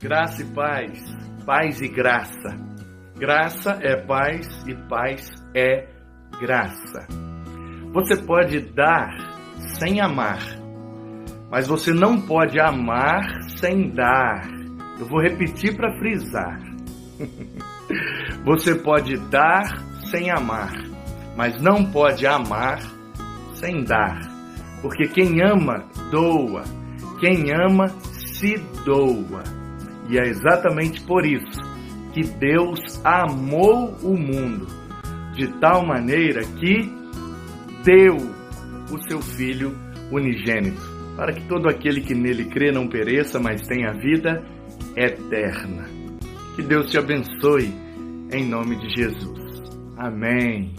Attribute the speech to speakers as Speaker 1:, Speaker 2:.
Speaker 1: Graça e paz, paz e graça. Graça é paz e paz é graça. Você pode dar sem amar, mas você não pode amar sem dar. Eu vou repetir para frisar. Você pode dar sem amar, mas não pode amar sem dar. Porque quem ama, doa. Quem ama, se doa. E é exatamente por isso que Deus amou o mundo de tal maneira que deu o seu Filho unigênito, para que todo aquele que nele crê não pereça, mas tenha vida eterna. Que Deus te abençoe, em nome de Jesus. Amém.